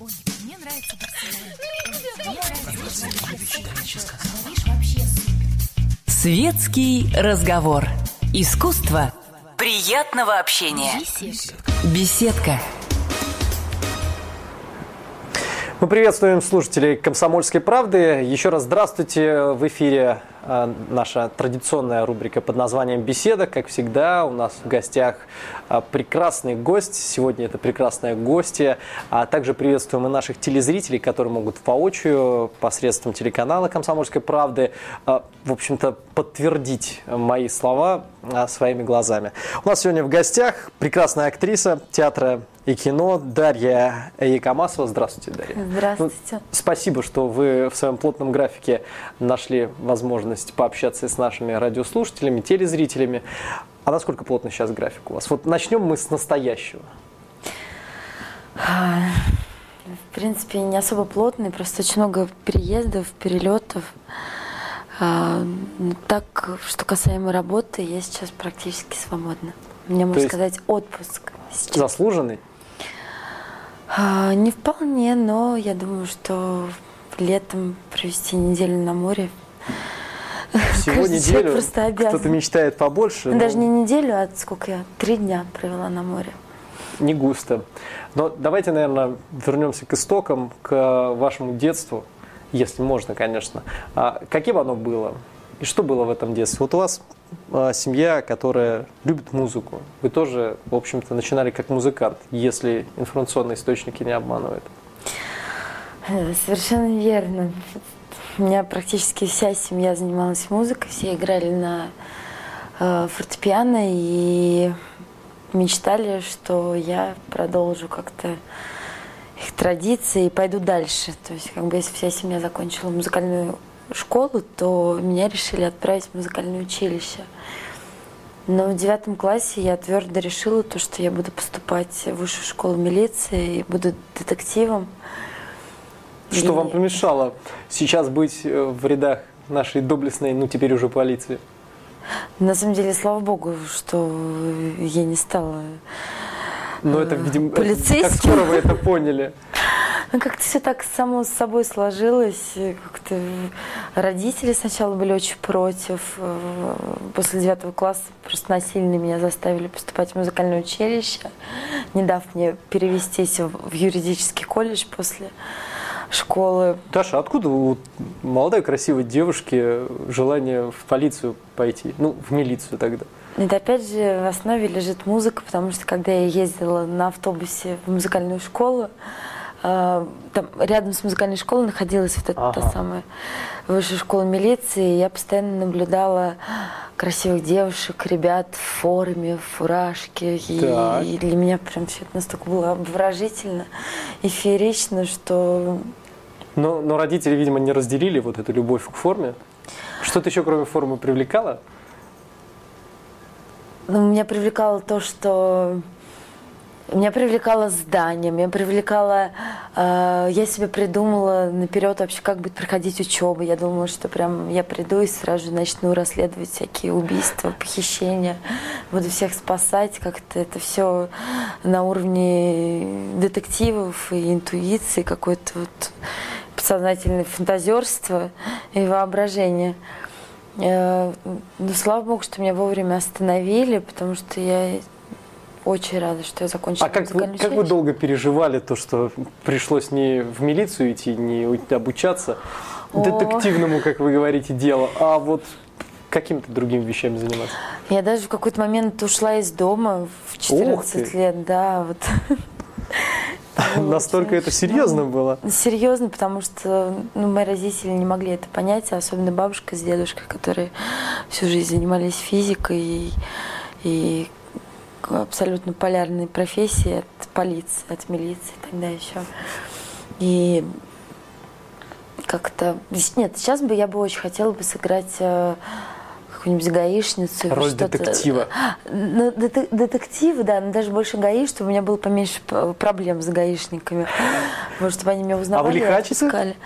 Мне нравится. Светский разговор. Искусство приятного общения. Беседка. Мы приветствуем слушателей «Комсомольской правды». Еще раз здравствуйте. В эфире наша традиционная рубрика под названием «Беседа». Как всегда, у нас в гостях э, прекрасный гость. Сегодня это прекрасная гостья. А также приветствуем и наших телезрителей, которые могут воочию посредством телеканала «Комсомольской правды» э, в общем-то, подтвердить мои слова своими глазами. У нас сегодня в гостях прекрасная актриса театра и кино Дарья Якомасова. Здравствуйте, Дарья. Здравствуйте. Ну, спасибо, что вы в своем плотном графике нашли возможность пообщаться с нашими радиослушателями, телезрителями. А насколько плотно сейчас график у вас? Вот начнем мы с настоящего. В принципе, не особо плотный, просто очень много переездов, перелетов. А, так, что касаемо работы, я сейчас практически свободна. Меня, можно сказать, отпуск. Сейчас. Заслуженный? А, не вполне, но я думаю, что летом провести неделю на море. Всего неделю? Просто обязан. Кто-то мечтает побольше. Даже но... не неделю, а сколько я? Три дня провела на море. Не густо. Но давайте, наверное, вернемся к истокам, к вашему детству, если можно, конечно. А каким оно было? И что было в этом детстве? Вот у вас а, семья, которая любит музыку. Вы тоже, в общем-то, начинали как музыкант, если информационные источники не обманывают. Э, совершенно верно. У меня практически вся семья занималась музыкой, все играли на э, фортепиано и мечтали, что я продолжу как-то их традиции и пойду дальше. То есть, как бы, если вся семья закончила музыкальную школу, то меня решили отправить в музыкальное училище. Но в девятом классе я твердо решила то, что я буду поступать в высшую школу милиции и буду детективом. Что вам помешало сейчас быть э, в рядах нашей доблестной, ну теперь уже полиции? На самом деле, слава богу, что я не стала Но это, видимо, полицейским. как скоро вы это поняли? Ну, как-то все так само с собой сложилось. Как-то родители сначала были очень против. Э, после девятого класса просто насильно меня заставили поступать в музыкальное училище, не дав мне перевестись в юридический колледж после школы. Таша, откуда у молодой красивой девушки желание в полицию пойти? Ну, в милицию тогда. Это опять же в основе лежит музыка, потому что когда я ездила на автобусе в музыкальную школу, там рядом с музыкальной школой находилась вот эта ага. та самая высшая школа милиции. И я постоянно наблюдала красивых девушек, ребят в форме, в фуражке. И, и для меня прям все это настолько было обворожительно и феерично, что... Но, но родители, видимо, не разделили вот эту любовь к форме. Что-то еще кроме формы привлекало? Ну, меня привлекало то, что меня привлекало здание, меня привлекало... Э, я себе придумала наперед вообще, как будет проходить учеба. Я думала, что прям я приду и сразу же начну расследовать всякие убийства, похищения. Буду всех спасать. Как-то это все на уровне детективов и интуиции, какое-то вот подсознательное фантазерство и воображение. Э, но слава богу, что меня вовремя остановили, потому что я очень рада, что я закончила А как вы, как вы долго переживали то, что пришлось не в милицию идти, не обучаться О. детективному, как вы говорите, делу, а вот какими-то другими вещами заниматься? Я даже в какой-то момент ушла из дома в 14 лет, да, вот. Настолько это серьезно было? Серьезно, потому что ну, мои родители не могли это понять, особенно бабушка с дедушкой, которые всю жизнь занимались физикой и, и абсолютно полярной профессии от полиции, от милиции тогда еще. И как-то... Нет, сейчас бы я бы очень хотела бы сыграть э, какую-нибудь гаишницу. Роль детектива. Ну, детектива, да, но даже больше гаи, чтобы у меня было поменьше проблем с гаишниками. Может, чтобы они меня узнавали. А лихачите?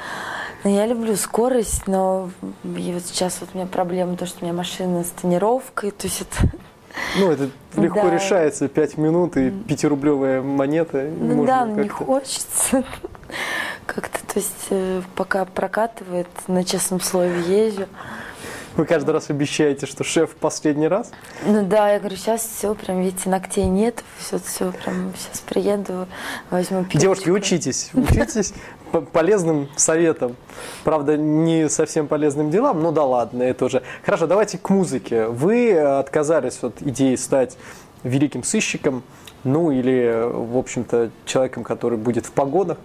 Ну, я люблю скорость, но и вот сейчас вот у меня проблема то, что у меня машина с тонировкой, то есть это ну, это легко да. решается. Пять минут и пятирублевая монета. Ну да, не хочется. То есть э, пока прокатывает, на честном слове езжу. Вы каждый раз обещаете, что шеф в последний раз? Ну да, я говорю, сейчас все, прям, видите, ногтей нет, все, все, прям сейчас приеду, возьму пилочку. Девушки, учитесь, учитесь полезным советам. Правда, не совсем полезным делам, ну да ладно, это уже. Хорошо, давайте к музыке. Вы отказались от идеи стать великим сыщиком, ну или, в общем-то, человеком, который будет в погонах,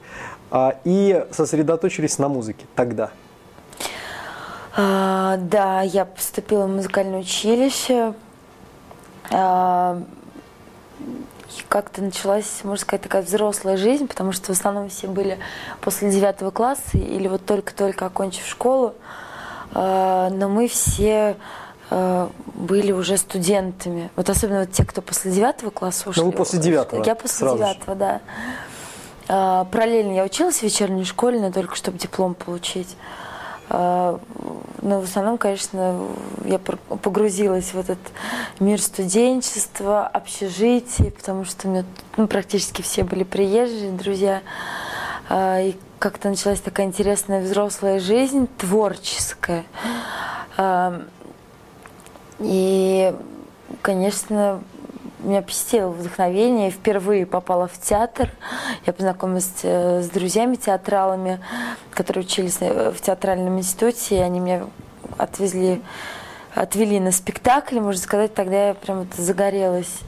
а, и сосредоточились на музыке тогда. А, да, я поступила в музыкальное училище. А, как-то началась, можно сказать, такая взрослая жизнь, потому что в основном все были после девятого класса или вот только-только окончив школу. А, но мы все а, были уже студентами. Вот особенно вот те, кто после девятого класса ушли. Ну, вы после девятого Я после девятого, да. А, Параллельно я училась в вечерней школе, но только чтобы диплом получить. А, Но в основном, конечно, я погрузилась в этот мир студенчества, общежитий, потому что у меня ну, практически все были приезжие, друзья. А, И как-то началась такая интересная взрослая жизнь, творческая. А, И, конечно, меня посетило вдохновение. Впервые попала в театр. Я познакомилась э, с друзьями-театралами, которые учились э, в театральном институте. И они меня отвезли, отвели на спектакль, можно сказать. Тогда я прям вот загорелась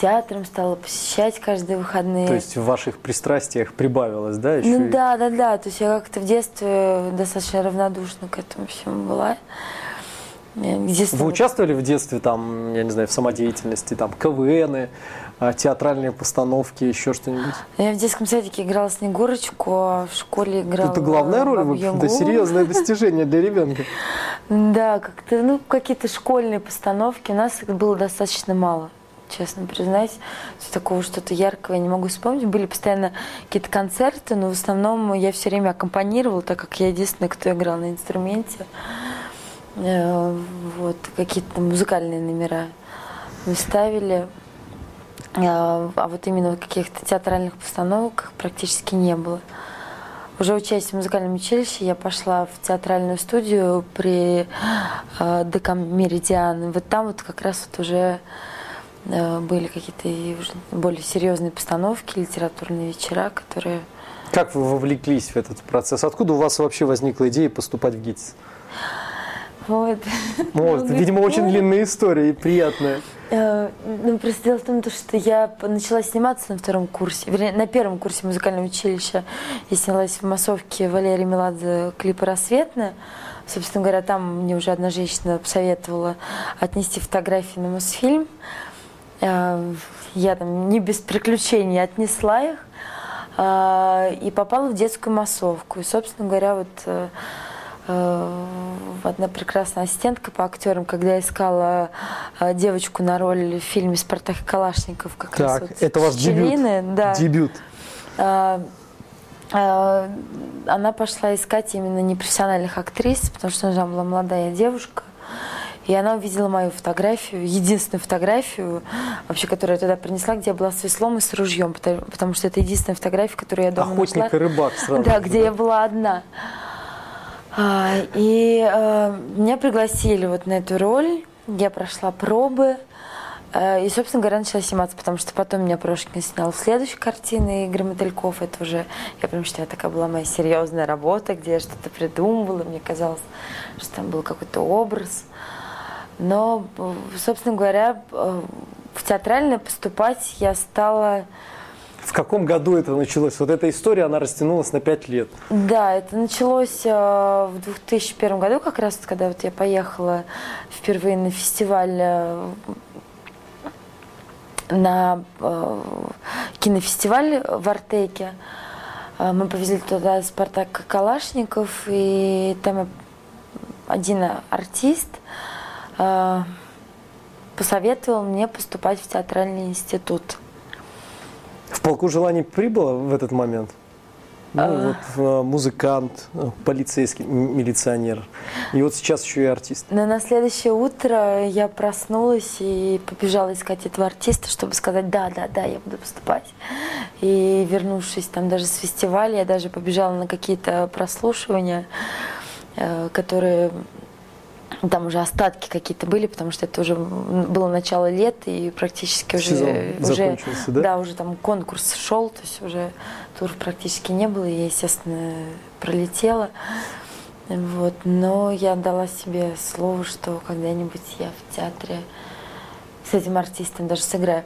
театром, стала посещать каждые выходные. То есть в ваших пристрастиях прибавилось, да? еще Ну и- да, да, да. То есть я как-то в детстве достаточно равнодушна к этому всему была. Э, Вы участвовали в детстве, там, я не знаю, в самодеятельности, там, КВНы, а, театральные постановки, еще что-нибудь? Я в детском садике играла Снегурочку, а в школе играла Это главная роль, в общем-то, серьезное достижение для ребенка. Да, как-то, ну, какие-то школьные постановки. У нас их было достаточно мало, честно признаюсь. Такого что-то яркого я не могу вспомнить. Были постоянно какие-то концерты, но в основном я все время аккомпанировала, так как я единственная, кто играл на инструменте. Э, Вот, какие-то музыкальные номера мы ставили. А а вот именно в каких-то театральных постановках практически не было. Уже учась в музыкальном училище, я пошла в театральную студию при э, ДК Меридиан. Вот там вот как раз вот уже э, были какие-то более серьезные постановки, литературные вечера, которые... Как вы вовлеклись в этот процесс? Откуда у вас вообще возникла идея поступать в ГИТИС? Вот. Вот, Много видимо, очень длинная история и приятная. Э, Ну, просто дело в том, то, что я начала сниматься на втором курсе, вернее, на первом курсе музыкального училища. Я снялась в массовке Валерии Меладзе клипа «Рассветная». Собственно говоря, там мне уже одна женщина посоветовала отнести фотографии на Мосфильм. Э, Я там не без приключений отнесла их э, и попала в детскую массовку. И, собственно говоря, вот одна прекрасная ассистентка по актерам, когда я искала э, девочку на роль в фильме «Спартак и Калашников», как раз Так, вот это ваш дебют. Да. Дебют. А, а, она пошла искать именно непрофессиональных актрис, потому что она была молодая девушка. И она увидела мою фотографию, единственную фотографию, вообще, которую я туда принесла, где я была с веслом и с ружьем, потому, потому что это единственная фотография, которую я дома Охотник нашла. и рыбак сразу. Да, же, где я была одна. А, И э, меня пригласили вот на эту роль. Я прошла пробы. Э, И, собственно говоря, начала сниматься, потому что потом меня Прошкин снял в следующей картине Игорь Мотыльков. Это уже, я прям считаю, такая была моя серьезная работа, где я что-то придумывала. Мне казалось, что там был какой-то образ. Но, собственно говоря, э, в театральное поступать я стала... В каком году это началось? Вот эта история, она растянулась на пять лет. Да, это началось э, в 2001 году, как раз когда вот я поехала впервые на фестиваль, э, на э, кинофестиваль в Артеке. Мы повезли туда Спартак Калашников, и там один артист посоветовал мне поступать в театральный институт. В полку желаний прибыло в этот момент? Ну, а... вот э, музыкант, э, полицейский, милиционер. И вот сейчас еще и артист. Но на следующее утро я проснулась и побежала искать этого артиста, чтобы сказать, да, да, да, я буду поступать. И вернувшись там даже с фестиваля, я даже побежала на какие-то прослушивания, э, которые там уже остатки какие-то были, потому что это уже было начало лета и практически уже Сезон уже да? да уже там конкурс шел, то есть уже тур практически не было, и я естественно пролетела, вот. Но я дала себе слово, что когда-нибудь я в театре с этим артистом даже сыграю.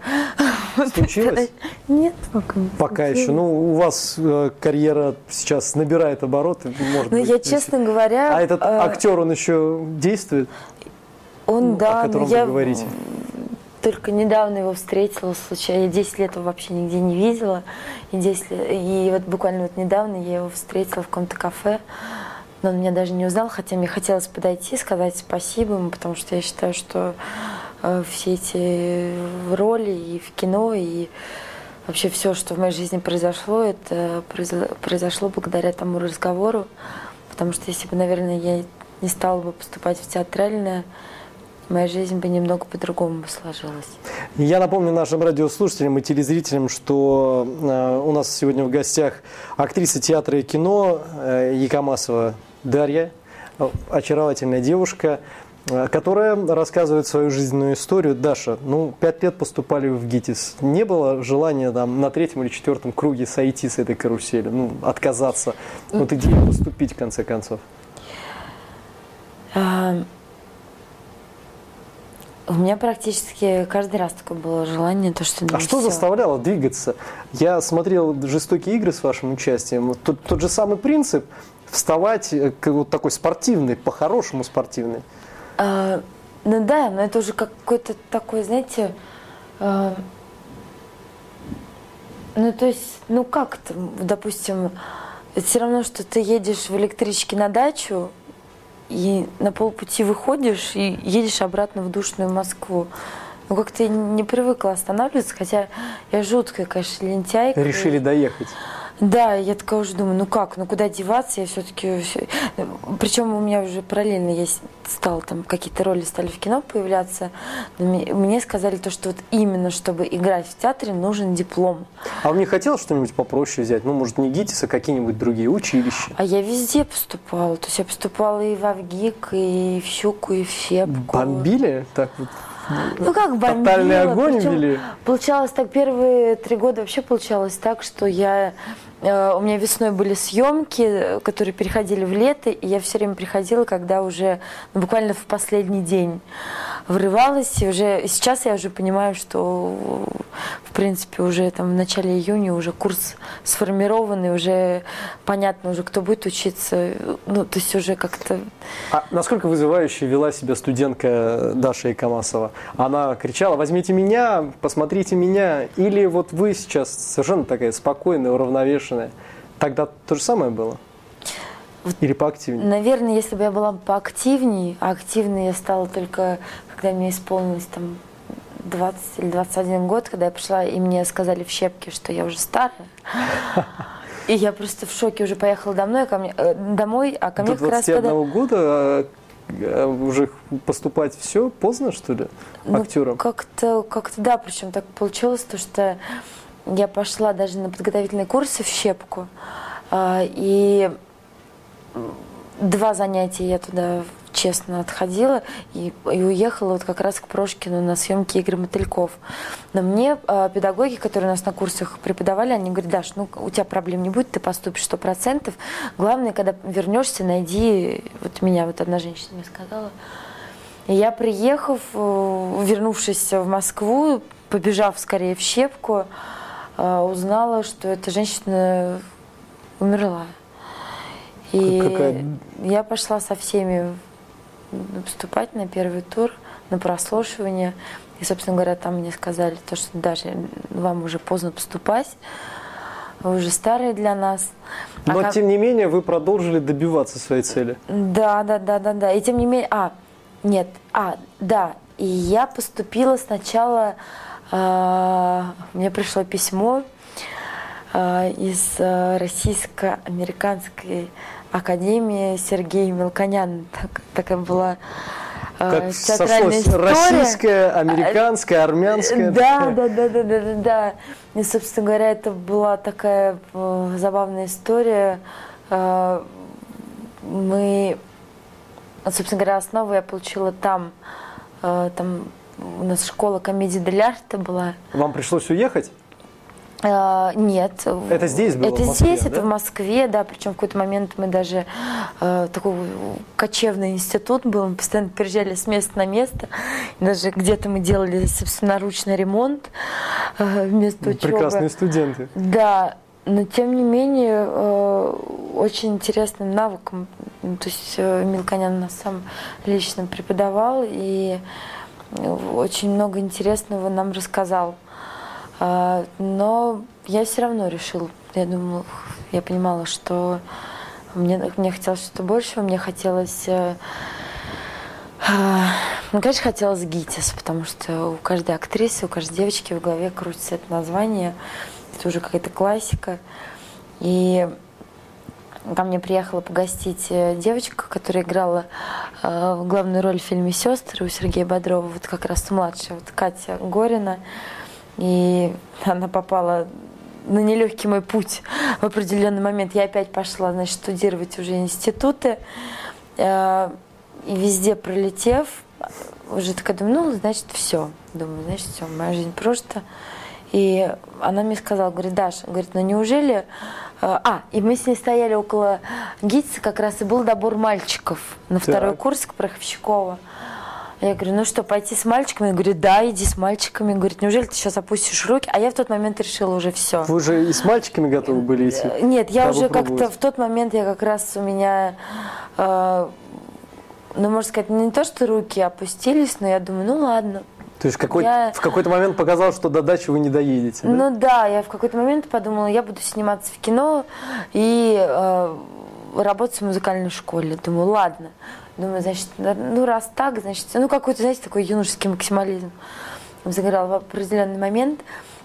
Случилось? Нет, пока не Пока еще. Ну, у вас э, карьера сейчас набирает обороты, может Ну, быть, я, честно говоря... А этот э, актер, он еще действует? Он, ну, да, о котором но я вы говорите. только недавно его встретила случайно. Я 10 лет его вообще нигде не видела. И, 10 лет, и вот буквально вот недавно я его встретила в каком-то кафе. Но он меня даже не узнал, хотя мне хотелось подойти, сказать спасибо ему, потому что я считаю, что все эти роли и в кино, и вообще все, что в моей жизни произошло, это произошло благодаря тому разговору. Потому что если бы, наверное, я не стала бы поступать в театральное, моя жизнь бы немного по-другому сложилась. Я напомню нашим радиослушателям и телезрителям, что э, у нас сегодня в гостях актриса театра и кино э, Якомасова Дарья, очаровательная девушка, Э, которая рассказывает свою жизненную историю. Даша, ну, пять лет поступали в ГИТИС. Не было желания там на третьем или четвертом круге сойти с этой карусели, ну, отказаться от идеи поступить в конце концов? А, у меня практически каждый раз такое было желание, то что... А что все. заставляло двигаться? Я смотрел «Жестокие игры» с вашим участием. Тот, тот же самый принцип – вставать э, вот такой спортивный, по-хорошему спортивный. А, ну да, но это уже какой-то такой, знаете, а, ну то есть, ну как то допустим, все равно, что ты едешь в электричке на дачу, и на полпути выходишь и едешь обратно в душную Москву. Ну, как-то не привыкла останавливаться, хотя я жуткая, конечно, лентяйка. Решили доехать. Да, я такая уже думаю, ну как, ну куда деваться, я все-таки... Причем у меня уже параллельно есть, стал там, какие-то роли стали в кино появляться. Мне сказали то, что вот именно, чтобы играть в театре, нужен диплом. А вам не хотелось что-нибудь попроще взять? Ну, может, не ГИТИС, а какие-нибудь другие училища? А я везде поступала. То есть я поступала и в Авгик, и в Щуку, и в Щепку. Бомбили? Так вот ну как бомбила. Тотальный огонь Причем вели? Получалось так, первые три года вообще получалось так, что я Э, у меня весной были съемки, которые переходили в лето, и я все время приходила, когда уже ну, буквально в последний день врывалась. И уже сейчас я уже понимаю, что в принципе уже там в начале июня уже курс сформированный, уже понятно уже, кто будет учиться. Ну, то есть уже как-то... А насколько вызывающе вела себя студентка Даша Икамасова? Она кричала, возьмите меня, посмотрите меня. Или вот вы сейчас совершенно такая спокойная, уравновешенная. Тогда то же самое было? Или поактивнее? Наверное, если бы я была поактивнее, а активной я стала только, когда мне исполнилось там 20 или 21 год, когда я пришла, и мне сказали в щепке, что я уже старая. И я просто в шоке уже поехала домой, ко мне, э, домой а ко мне как раз когда... года э, уже поступать все поздно, что ли, ну, актером? Как-то, как-то да, причем так получилось, то, что я пошла даже на подготовительные курсы в щепку, и два занятия я туда честно отходила и, и уехала вот как раз к Прошкину на съемки игры мотыльков. Но мне э, педагоги, которые у нас на курсах преподавали, они говорят, Даш, ну у тебя проблем не будет, ты поступишь сто процентов. Главное, когда вернешься, найди, вот меня вот одна женщина мне сказала. И я, приехав, э, вернувшись в Москву, побежав скорее в Щепку, э, узнала, что эта женщина умерла. И Какая... я пошла со всеми поступать на первый тур, на прослушивание. И, собственно говоря, там мне сказали, то, что даже вам уже поздно поступать, вы уже старые для нас. А Но, а как... тем не менее, вы продолжили добиваться своей цели. Да, да, да, да, да. И тем не менее, а, нет, а, да. И я поступила сначала, э, мне пришло письмо э, из э, российско-американской академии Сергей Мелконян. Так, такая была как театральная история. Российская, американская, армянская. Да, да, да, да, да, да, да. И, собственно говоря, это была такая забавная история. Мы, собственно говоря, основу я получила там. Там у нас школа комедии дель арта была. Вам пришлось уехать? Uh, нет. Это здесь было? Это в Москве, здесь, да? это в Москве, да. Причем в какой-то момент мы даже uh, такой кочевный институт был, мы постоянно переезжали с места на место. Даже где-то мы делали собственноручный ремонт uh, вместо учебы. Прекрасные студенты. Да, но тем не менее очень интересным навыком. То есть Милконян нас сам лично преподавал и очень много интересного нам рассказал. Но я все равно решила, я думала, я понимала, что мне, мне хотелось что-то большего, мне хотелось... Ну, конечно, хотелось ГИТИС, потому что у каждой актрисы, у каждой девочки в голове крутится это название. Это уже какая-то классика. И ко мне приехала погостить девочка, которая играла э, главную роль в фильме «Сестры» у Сергея Бодрова, вот как раз младшая, вот Катя Горина. И она попала на нелегкий мой путь в определенный момент. Я опять пошла, значит, студировать уже институты. Э, и везде пролетев, уже такая думаю, ну, значит, все. Думаю, значит, все, моя жизнь просто. И она мне сказала, говорит, Даша, говорит, ну неужели... А, и мы с ней стояли около ГИТИСа, как раз и был добор мальчиков на второй Так. курс к Пороховщикова. Я говорю, ну что, пойти с мальчиками? Она говорит, да, иди с мальчиками. Говорит, неужели ты сейчас опустишь руки? А я в тот момент решила уже все. Вы уже и с мальчиками готовы были идти? Нет, я уже как-то в тот момент я как раз у меня, э, ну можно сказать, не то что руки опустились, но я думаю, ну ладно. То есть какой, Я- в какой-то момент показал, что до дачи вы не доедете, да? Ну да, я в какой-то момент подумала, я буду сниматься в кино и э, работать в музыкальной школе. Думаю, ладно. Думаю, значит, ну раз так, значит, ну какой-то, знаете, такой юношеский максимализм загорал в определенный момент.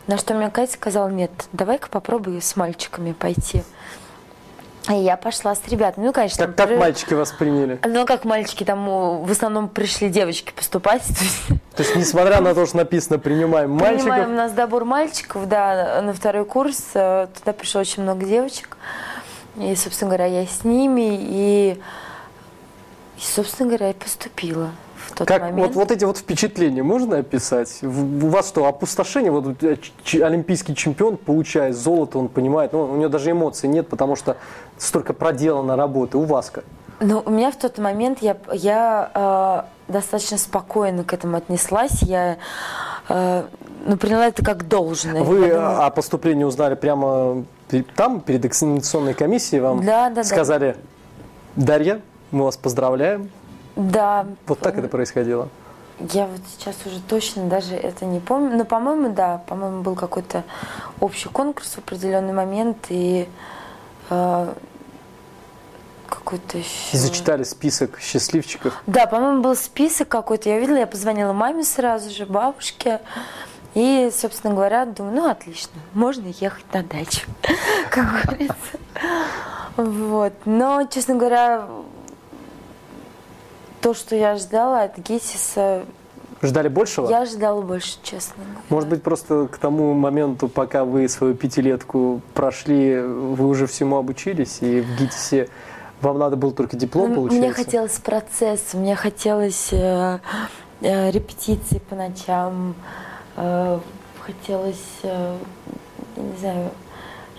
На что мне Катя сказала, нет, давай-ка попробуй с мальчиками пойти. И я пошла с ребятами. Ну, конечно, Как, как при- мальчики вас приняли? Ну, как мальчики, там в основном пришли девочки поступать. То есть То есть, несмотря на то, что написано «принимаем мальчиков», Принимаем у нас добор мальчиков, да, на второй курс. э, Туда пришло очень много девочек. И, собственно говоря, я с ними. И, и собственно говоря, и поступила в тот как момент. вот, вот эти вот впечатления можно описать? У вас что, опустошение? Вот э, олимпийский чемпион получает золото, он понимает, ну, у него даже эмоций нет, потому что столько проделано работы. У вас как? Ну, у меня в тот момент я, я э, достаточно спокойно к этому отнеслась. Я э, ну, приняла это как должное. Вы Я думала, о поступлении узнали прямо там, перед экзаменационной комиссией, вам Да, да, да. сказали, Дарья, мы вас поздравляем. Да. Вот так это происходило. Я вот сейчас уже точно даже это не помню. Но, по-моему, да, по-моему, был какой-то общий конкурс в определенный момент и э, какой-то еще... И зачитали список счастливчиков. Да, по-моему, был список какой-то. Я увидела, я позвонила маме сразу же, бабушке. И, собственно говоря, думаю, ну отлично, можно ехать на дачу, как говорится. Вот. Но, честно говоря, то, что я ждала от ГИТИСа, Ждали большего? я ожидала больше, честно. Может быть, просто к тому моменту, пока вы свою пятилетку прошли, вы уже всему обучились, и в ГИТИСе вам надо было только диплом Ну, получать? Мне хотелось процесса, мне хотелось э, э, репетиций по ночам, э, хотелось, э, не знаю,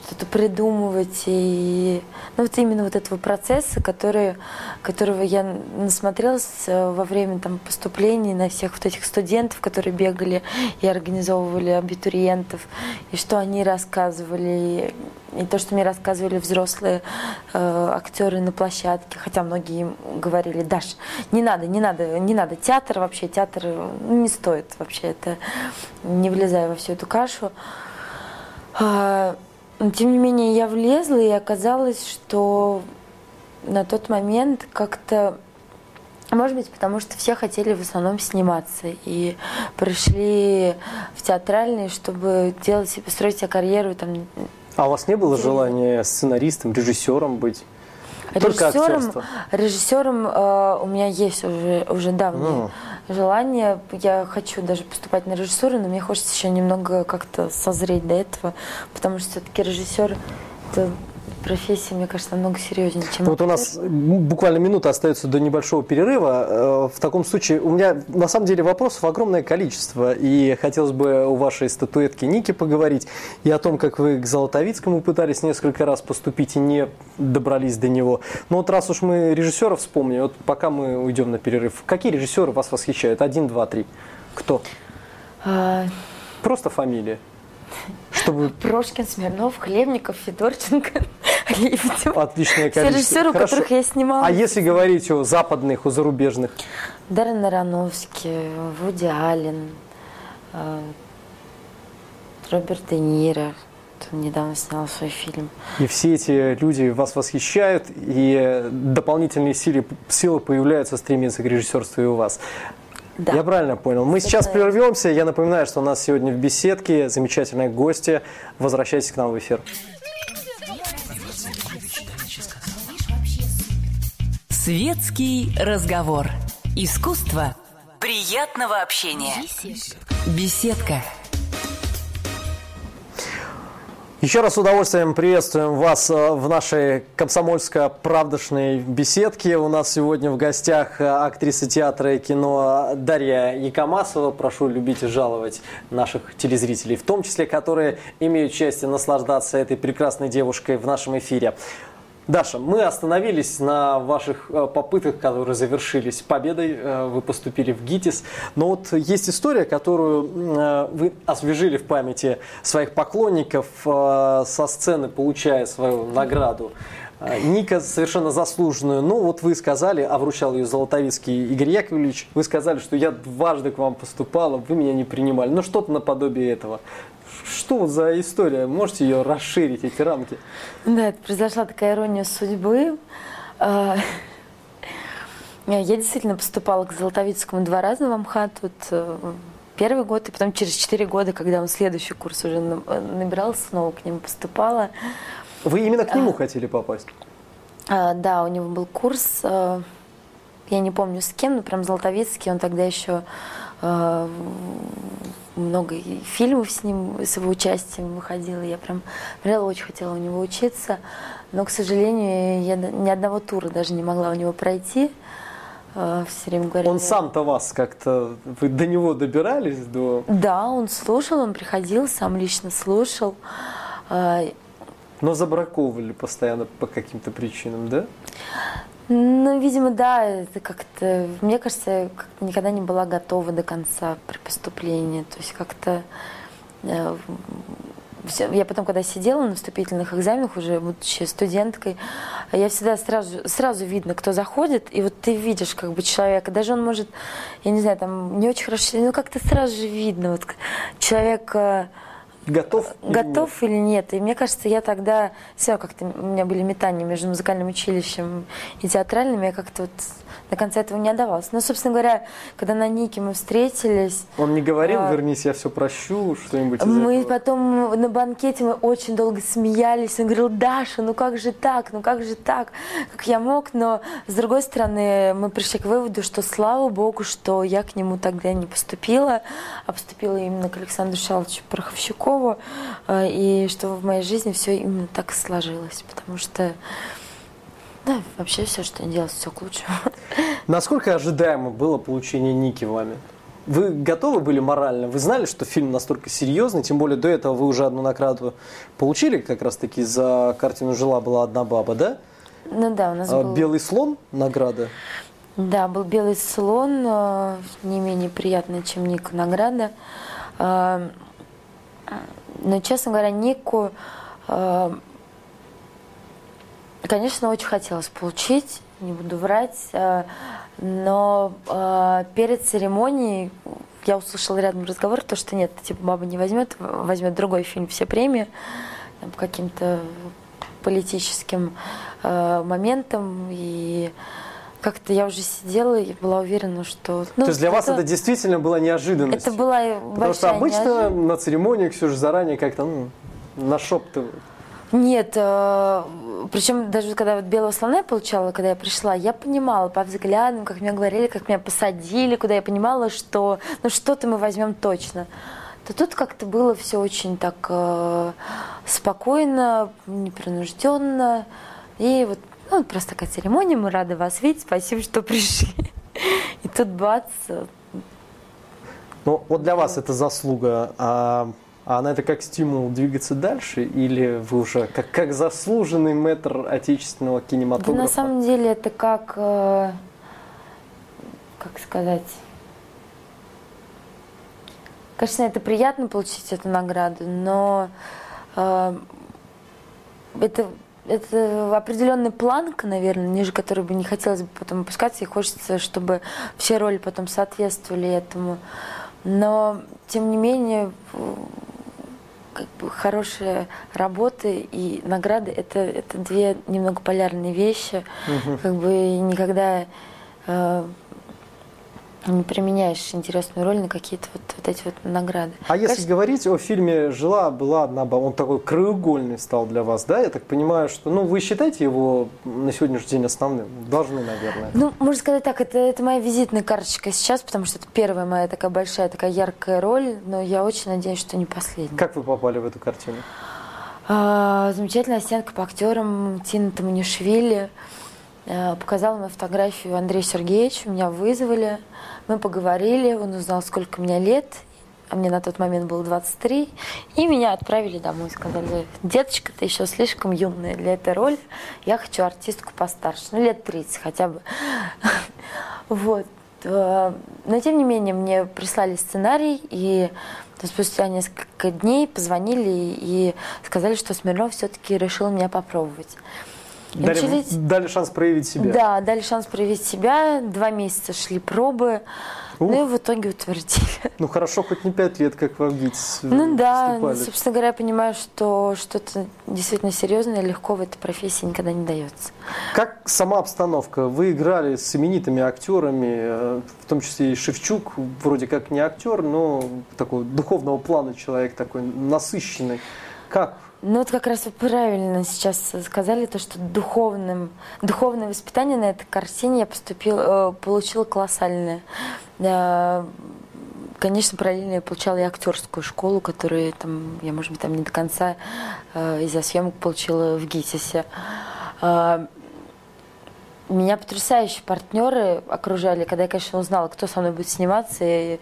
что-то придумывать. И, ну, вот именно вот этого процесса, который, которого я насмотрелась э, во время там, поступлений на всех вот этих студентов, которые бегали и организовывали абитуриентов, и что они рассказывали, и, то, что мне рассказывали взрослые э, актеры на площадке, хотя многие им говорили, Даш, не надо, не надо, не надо, театр вообще, театр ну, не стоит вообще, это не влезая во всю эту кашу. Но, тем не менее, я влезла, и оказалось, что на тот момент как-то может быть, потому что все хотели в основном сниматься и пришли в театральный, чтобы делать себе, строить себе карьеру там А у вас не было желания сценаристом, режиссером быть? Режиссером, режиссером э, у меня есть уже, уже давнее Ну. Желание. Я хочу даже поступать на режиссуру, но мне хочется еще немного как-то созреть до этого, потому что все-таки режиссер это профессия, мне кажется, намного серьезнее, чем Вот у нас буквально минута остается до небольшого перерыва. Э, В таком случае у меня на самом деле вопросов огромное количество. И хотелось бы у вашей статуэтки Ники поговорить. И о том, как вы к Золотовицкому пытались несколько раз поступить и не добрались до него. Но вот раз уж мы режиссеров вспомним, вот пока мы уйдем на перерыв, какие режиссеры вас восхищают? Один, два, три. Кто? А, Просто фамилия. Чтобы Прошкин, Смирнов, Хлебников, Федорченко, Лебедев. отличное Все количество. режиссеры, у Хорошо. которых я снимала. А если говорить о западных, о зарубежных? Даррен Аронофский, Вуди Аллен, э, Роберт Де Ниро. Он недавно снял свой фильм. И все эти люди вас восхищают, и дополнительные силы, силы появляются, стремятся к режиссерству и у вас. Да. Я правильно понял. Мы сейчас правильно. прервемся. Я напоминаю, что у нас сегодня в беседке замечательные гости. Возвращайтесь к нам в эфир. Светский разговор. Искусство приятного общения. Беседка. Еще раз с удовольствием приветствуем вас э, в нашей комсомольско-правдошной беседке. У нас сегодня в гостях э, актриса театра и кино Дарья Якомасова. Прошу любить и жаловать наших телезрителей, в том числе, которые имеют счастье наслаждаться этой прекрасной девушкой в нашем эфире. Даша, мы остановились на ваших э, попытках, которые завершились победой. Э, Вы поступили в ГИТИС. Но вот есть история, которую э, вы освежили в памяти своих поклонников со сцены, получая свою награду. Э, Ника совершенно заслуженную. Ну, вот вы сказали, а вручал ее Золотовицкий Игорь Яковлевич, вы сказали, что я дважды к вам поступала, вы меня не принимали. Ну, что-то наподобие этого. Что за история? Можете ее расширить, эти рамки? Да, это произошла такая ирония судьбы. А, Я действительно поступала к Золотовицкому два раза в Амхат. Вот э, первый год, и потом через четыре года, когда он следующий курс уже э, набирался, снова к нему поступала. Вы именно к нему хотели попасть? А, Да, у него был курс, э, я не помню с кем, но прям Золотовицкий, он тогда еще э, много фильмов с ним, с его участием выходила. Я прям реально очень хотела у него учиться, но, к сожалению, я ни одного тура даже не могла у него пройти. Э, Все время говорили... Он сам-то вас как-то, вы до него добирались? До... Да, он слушал, он приходил, сам лично слушал. Но забраковывали постоянно по каким-то причинам, да? Ну, видимо, да, это как-то, мне кажется, я как-то никогда не была готова до конца при поступлении. То есть как-то э, я потом, когда сидела на вступительных экзаменах, уже будучи студенткой, я всегда сразу, сразу видно, кто заходит, и вот ты видишь как бы человека, даже он может, я не знаю, там не очень хорошо, но как-то сразу же видно, вот к- человек э, Готов? или готов или нет. И мне кажется, я тогда все как-то у меня были метания между музыкальным училищем и театральным, я как-то вот до конца этого не отдавалась. Но, собственно говоря, когда на Нике мы встретились? Он не говорил, А, вернись, я все прощу, что-нибудь из мы этого? потом на банкете мы очень долго смеялись. Он говорил, Даша, ну как же так, ну как же так, как я мог. Но, с другой стороны, мы пришли к выводу, что слава богу, что я к нему тогда не поступила, а поступила именно к Александру Шаловичу Пороховщикову. э, И что в моей жизни все именно так сложилось. Потому что, да, вообще все, что я делала, все к лучшему. Насколько ожидаемо было получение Ники вами? Вы готовы были морально? Вы знали, что фильм настолько серьезный? Тем более до этого вы уже одну награду получили, как раз-таки за картину «Жила-была одна баба», да? Ну да, у нас А, был... «Белый слон» награда. Да, был белый слон, э, не менее приятная, чем Нику награда. Э, Но, честно говоря, Нику, э, конечно, очень хотелось получить, не буду врать, э, но э, перед церемонией я услышала рядом разговор, то, что нет, типа баба не возьмет, возьмет другой фильм все премии, там, по каким-то политическим э, моментам и как-то я уже сидела и была уверена, что... ну, То есть для вас это действительно была неожиданность? это была Потому большая что обычно неожиданность. на церемониях все же заранее как-то ну, нашептывают. Нет, э, причем даже когда вот белого слона я получала, когда я пришла, я понимала по взглядам, как мне говорили, как меня посадили, куда я понимала, что ну что-то мы возьмем точно. То тут как-то было все очень так э, спокойно, непринужденно. И вот ну, просто такая церемония, мы рады вас видеть, спасибо, что пришли. И тут бац. Ну, вот для вас это заслуга. А она это как стимул двигаться дальше, или вы уже как, как заслуженный метр отечественного кинематографа? Да, на самом деле это как, э, как сказать, конечно, это приятно получить эту награду, но э, это это определенный планка, наверное, ниже которой бы не хотелось бы потом опускаться, и хочется, чтобы все роли потом соответствовали этому. Но, тем не менее, как бы хорошие работы и награды это, это две немного полярные вещи. Угу. Как бы никогда э, применяешь интересную роль на какие-то вот, вот эти вот награды. А если Кажется... говорить о фильме «Жила была одна он такой краеугольный стал для вас, да? Я так понимаю, что, ну, вы считаете его на сегодняшний день основным? Должны, наверное. Ну, можно сказать так, это, это моя визитная карточка сейчас, потому что это первая моя такая большая, такая яркая роль, но я очень надеюсь, что не последняя. Как вы попали в эту картину? А, замечательная стенка по актерам Тина Таманишвили. А, показала мою фотографию Андрею Сергеевичу, меня вызвали. Мы поговорили, он узнал, сколько мне лет, а мне на тот момент было 23, и меня отправили домой. Сказали, деточка, ты еще слишком юная для этой роли, я хочу артистку постарше, ну лет 30 хотя бы. Вот. Э, но тем не менее мне прислали сценарий, и спустя несколько дней позвонили и сказали, что Смирнов все-таки решил меня попробовать. Дали, начались... дали шанс проявить себя. Да, дали шанс проявить себя. Два месяца шли пробы. Ух. Ну и в итоге утвердили. Ну хорошо, хоть не пять лет, как в Авгиц Ну да, ну, собственно говоря, я понимаю, что что-то действительно серьезное легко в этой профессии никогда не дается. Как сама обстановка? Вы играли с именитыми актерами, э, в том числе и Шевчук, вроде как не актер, но такой духовного плана человек такой насыщенный. Как ну вот как раз вы правильно сейчас сказали, то, что духовным, духовное воспитание на этой картине я поступила, э, получила колоссальное. Конечно, параллельно я получала и актерскую школу, которую там, я, может быть, там не до конца э, из-за съемок получила в ГИТИСе. Меня потрясающие партнеры окружали, когда я, конечно, узнала, кто со мной будет сниматься. И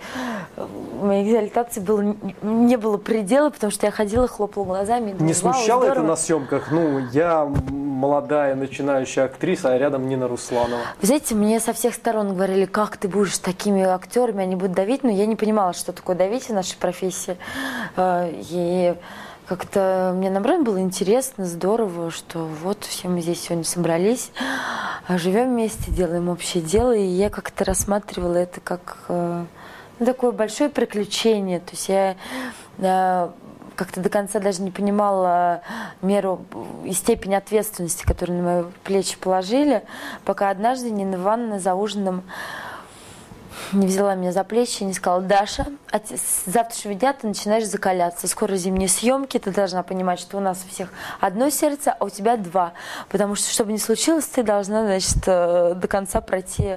у меня экзальтации было, не было предела, потому что я ходила, хлопала глазами. Думала, не смущало это на съемках? Ну, я молодая начинающая актриса, а рядом Нина Русланова. Вы знаете, мне со всех сторон говорили, как ты будешь с такими актерами, они будут давить, но я не понимала, что такое давить в нашей профессии. А, и как-то мне наоборот было интересно, здорово, что вот все мы здесь сегодня собрались, а живем вместе, делаем общее дело, и я как-то рассматривала это как э, ну, такое большое приключение. То есть я э, как-то до конца даже не понимала меру и степень ответственности, которую на мои плечи положили, пока однажды Нина Ивановна за ужином не взяла меня за плечи не сказала, Даша, с завтрашнего дня ты начинаешь закаляться. Скоро зимние съемки, ты должна понимать, что у нас у всех одно сердце, а у тебя два. Потому что, чтобы не случилось, ты должна, значит, э, до конца пройти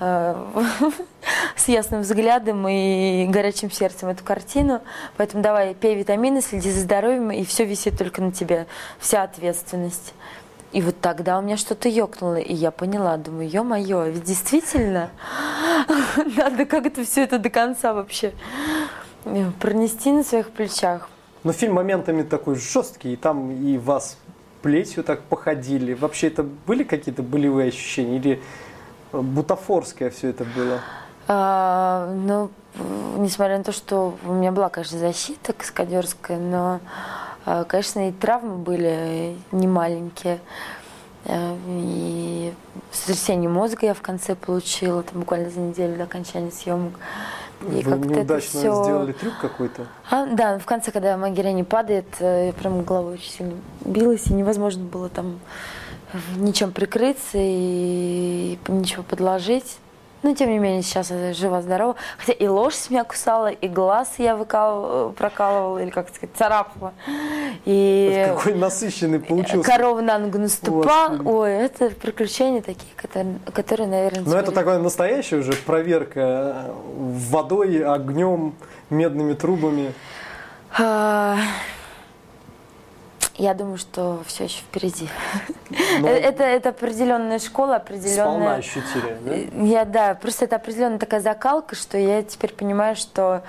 э, с ясным взглядом и горячим сердцем эту картину. Поэтому давай, пей витамины, следи за здоровьем, и все висит только на тебе, вся ответственность. И вот тогда у меня что-то ёкнуло, и я поняла, думаю, ё-моё, ведь действительно надо как-то все это до конца вообще э, пронести на своих плечах. Но фильм моментами такой жесткий, и там и вас плетью так походили. Вообще это были какие-то болевые ощущения или бутафорское все это было? А, ну, несмотря на то, что у меня была, конечно, защита каскадерская, но конечно, и травмы были немаленькие. Э, и сотрясение мозга я в конце получила, там, буквально за неделю до окончания съемок. И Вы неудачно все... сделали трюк какой-то? А, да, в конце, когда моя героиня падает, э, я прям головой очень сильно билась, и невозможно было там ничем прикрыться и ничего подложить. Но, тем не менее, сейчас я жива-здорова. Хотя и ложь с меня кусала, и глаз я выкал, прокалывала, или, как сказать, царапала. И Какой насыщенный получился. корова на ногу наступала. Ой, это приключения такие, которые, которые наверное, Но это теперь- такая настоящая уже проверка э, водой, огнем, медными трубами. Я думаю, что все еще впереди. Но Это, это определенная школа, Сполна определенная... ощутили, да? Я, да, просто это определенная такая закалка, что я теперь понимаю, что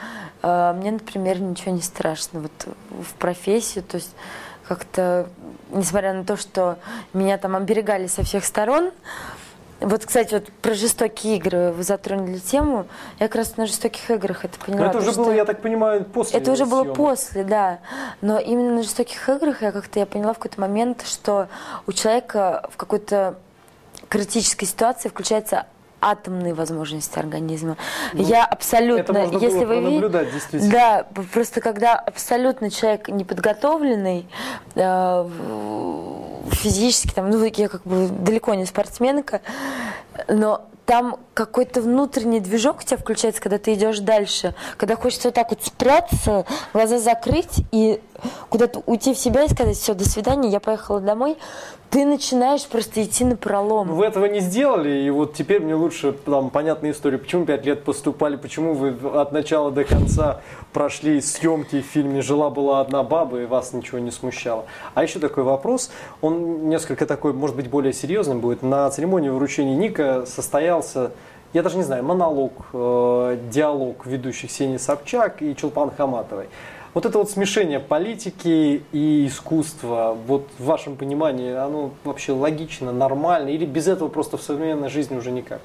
э, мне, например, ничего не страшно вот в профессию, то есть как-то, несмотря на то, что меня там оберегали со всех сторон, вот, кстати, вот про жестокие игры вы затронули тему. Я как раз на жестоких играх это Но поняла. это то, уже было, я так понимаю, после это уже было съемок. после, да. Но именно на жестоких играх я как-то я поняла в какой-то момент, что у человека в какой-то критической ситуации включаются атомные возможности организма. я абсолютно, Ну, Это можно если было вы ви- наблюдать, действительно. да, просто когда абсолютно человек неподготовленный, э, физически, там, ну, я как бы далеко не спортсменка, но там какой-то внутренний движок у тебя включается, когда ты идешь дальше, когда хочется вот так вот спрятаться, глаза закрыть и куда-то уйти в себя и сказать, все, до свидания, я поехала домой, ты начинаешь просто идти на пролом. Вы этого не сделали, и вот теперь мне лучше там понятная история, почему пять лет поступали, почему вы от начала до конца прошли съемки в фильме «Жила-была одна баба» и вас ничего не смущало. А еще такой вопрос, он несколько такой, может быть, более серьезным будет. На церемонии вручения Ника состоялся, я даже не знаю, монолог, э, диалог ведущих Ксении Собчак и Чулпан Хаматовой. Вот это вот смешение политики и искусства, вот в вашем понимании, оно вообще логично, нормально, или без этого просто в современной жизни уже никак?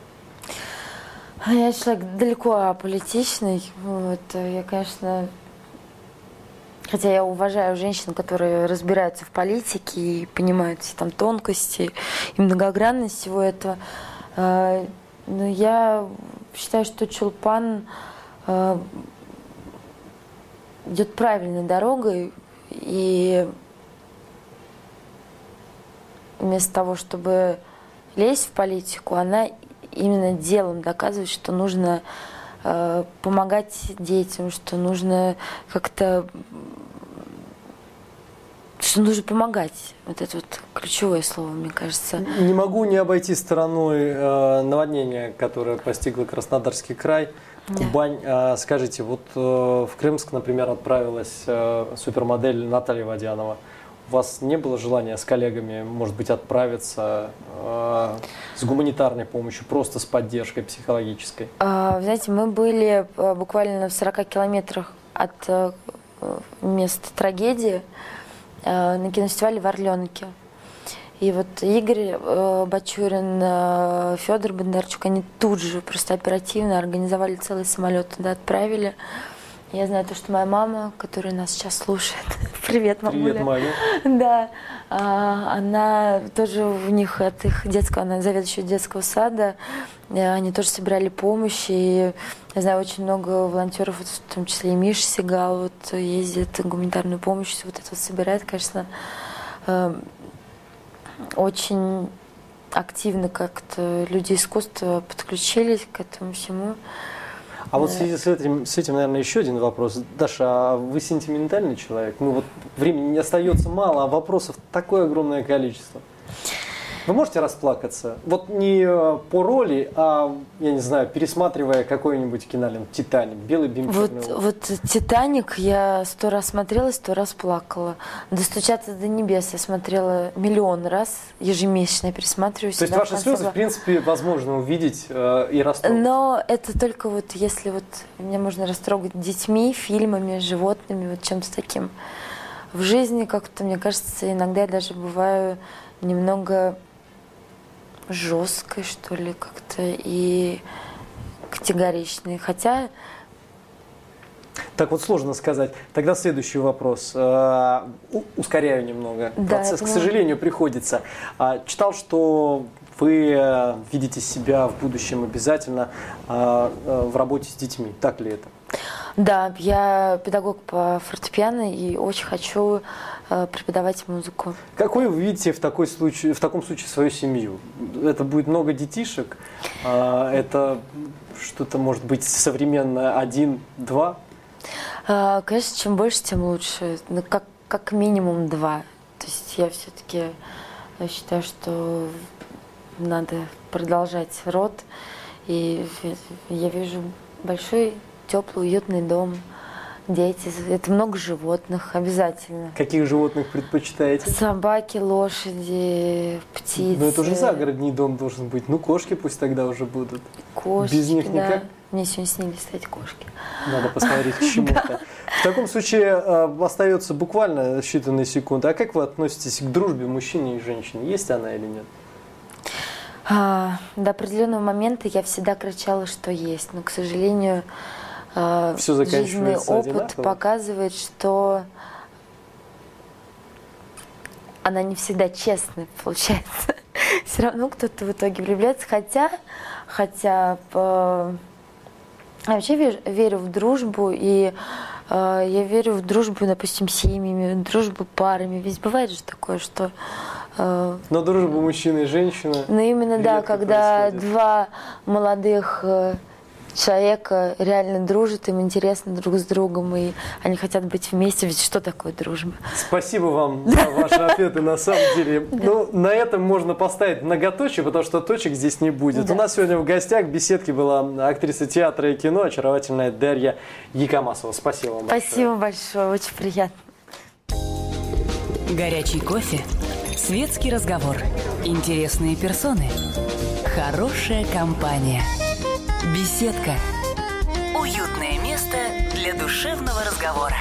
А Я человек далеко аполитичный. Вот. Я, конечно, хотя я уважаю женщин, которые разбираются в политике и понимают все там тонкости и многогранность всего этого. Но я считаю, что Чулпан э, идет правильной дорогой и вместо того, чтобы лезть в политику, она именно делом доказывает, что нужно э, помогать детям, что нужно как-то что нужно помогать. Вот это вот ключевое слово, мне кажется. Не могу не обойти стороной э, наводнение, которое постигло Краснодарский край. Да. Бань, э, скажите, вот э, в Крымск, например, отправилась э, супермодель Наталья Водянова. У вас не было желания с коллегами, может быть, отправиться э, с гуманитарной помощью, просто с поддержкой психологической? А, знаете, мы были э, буквально в 40 километрах от э, места трагедии на кинофестивале в Орленке. И вот Игорь э, Бачурин, э, Федор Бондарчук, они тут же просто оперативно организовали целый самолет, туда отправили. Я знаю то, что моя мама, которая нас сейчас слушает, привет, мамуля. Привет, Маня. Да, она тоже у них от их детского, она заведующая детского сада, они тоже собирали помощь, и я знаю, очень много волонтеров, в том числе и Миша Сигал, вот ездит гуманитарную помощь, вот это вот собирает, конечно, э, очень активно как-то люди искусства подключились к этому всему. А вот в связи с этим, с этим, наверное, еще один вопрос. Даша, а вы сентиментальный человек? Ну вот времени не остается мало, а вопросов такое огромное количество. Вы можете расплакаться? Вот не э, по роли, а, я не знаю, пересматривая какой-нибудь кинолент «Титаник», «Белый бим, Вот, черный волк». вот «Титаник» я сто раз смотрела, сто раз плакала. «Достучаться до небес» я смотрела миллион раз, ежемесячно пересматриваю. То есть ваши слезы, в принципе, возможно увидеть э, и растрогать. Но это только вот если вот меня можно растрогать детьми, фильмами, животными, вот чем-то таким. В жизни как-то, мне кажется, иногда я даже бываю немного жесткой, что ли, как-то и категоричной. Хотя Так вот сложно сказать. Тогда следующий вопрос. У- Ускоряю немного. Да, Процесс, к сожалению, приходится. А, Читал, что вы э, видите себя в будущем обязательно э, э, в работе с детьми. Так ли это? Да, я педагог по фортепиано и очень хочу преподавать музыку. Какой вы видите в, такой случае, в таком случае свою семью? Это будет много детишек? А, это что-то может быть современное один, два? А, конечно, чем больше, тем лучше. Ну, как, как минимум два. То есть я все-таки считаю, что надо продолжать род. И я вижу большой, теплый, уютный дом, дети. Это много животных, обязательно. Каких животных предпочитаете? Собаки, лошади, птицы. Ну это уже загородный дом должен быть. Ну кошки пусть тогда уже будут. Кошки, Без них да. никак? Мне сегодня снились, кстати, кошки. Надо посмотреть, к чему-то. В таком случае э, остается буквально считанные секунды. А как вы относитесь к дружбе мужчины и женщины? Есть она или нет? А, до определенного момента я всегда кричала, что есть, но, к сожалению, а, Всё жизненный опыт одинаково? показывает, что она не всегда честная получается. Все равно кто-то в итоге влюбляется, хотя, хотя э, я вообще верю, верю в дружбу и э, я верю в дружбу, допустим, семьями, в дружбу парами. Ведь бывает же такое, что э, Но дружба мужчины и женщины. ну именно да, когда происходит. два молодых э, человека реально дружат, им интересно друг с другом, и они хотят быть вместе. Ведь что такое дружба? Спасибо вам за ваши ответы, на самом деле. Ну, на этом можно поставить многоточие, потому что точек здесь не будет. У нас сегодня в гостях в беседке была актриса театра и кино, очаровательная Дарья Якомасова. Спасибо вам большое. Спасибо большое, очень приятно. Горячий кофе, светский разговор, интересные персоны, хорошая компания, беседка, уютное место для душевного разговора.